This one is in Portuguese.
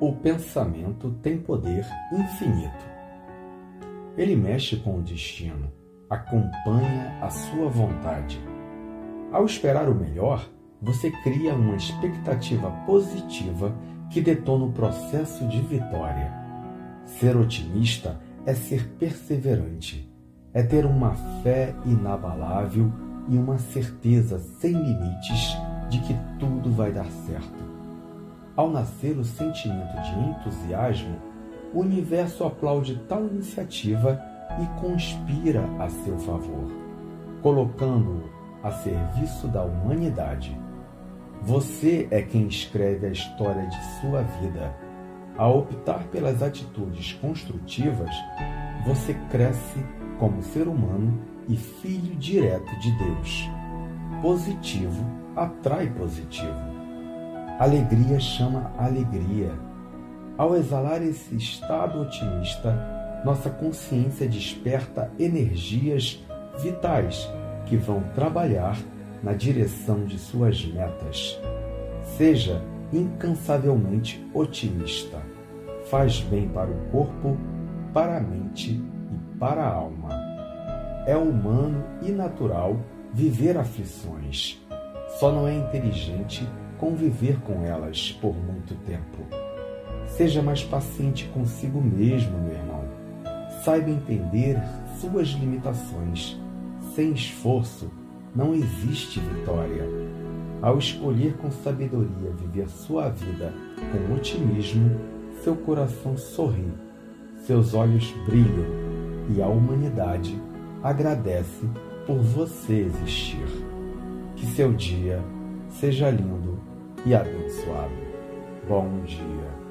O pensamento tem poder infinito. Ele mexe com o destino, acompanha a sua vontade. Ao esperar o melhor, você cria uma expectativa positiva que detona o processo de vitória. Ser otimista é ser perseverante, é ter uma fé inabalável e uma certeza sem limites de que tudo vai dar certo. Ao nascer o sentimento de entusiasmo, o universo aplaude tal iniciativa e conspira a seu favor, colocando-o a serviço da humanidade. Você é quem escreve a história de sua vida. Ao optar pelas atitudes construtivas, você cresce como ser humano e filho direto de Deus. Positivo atrai positivo. Alegria chama alegria. Ao exalar esse estado otimista, nossa consciência desperta energias vitais que vão trabalhar na direção de suas metas. Seja incansavelmente otimista. Faz bem para o corpo, para a mente e para a alma. É humano e natural viver aflições. Só não é inteligente conviver com elas por muito tempo. Seja mais paciente consigo mesmo, meu irmão. Saiba entender suas limitações. Sem esforço, não existe vitória. Ao escolher com sabedoria viver sua vida com otimismo, seu coração sorri, seus olhos brilham e a humanidade agradece por você existir. Que seu dia seja lindo e abençoado. Bom dia.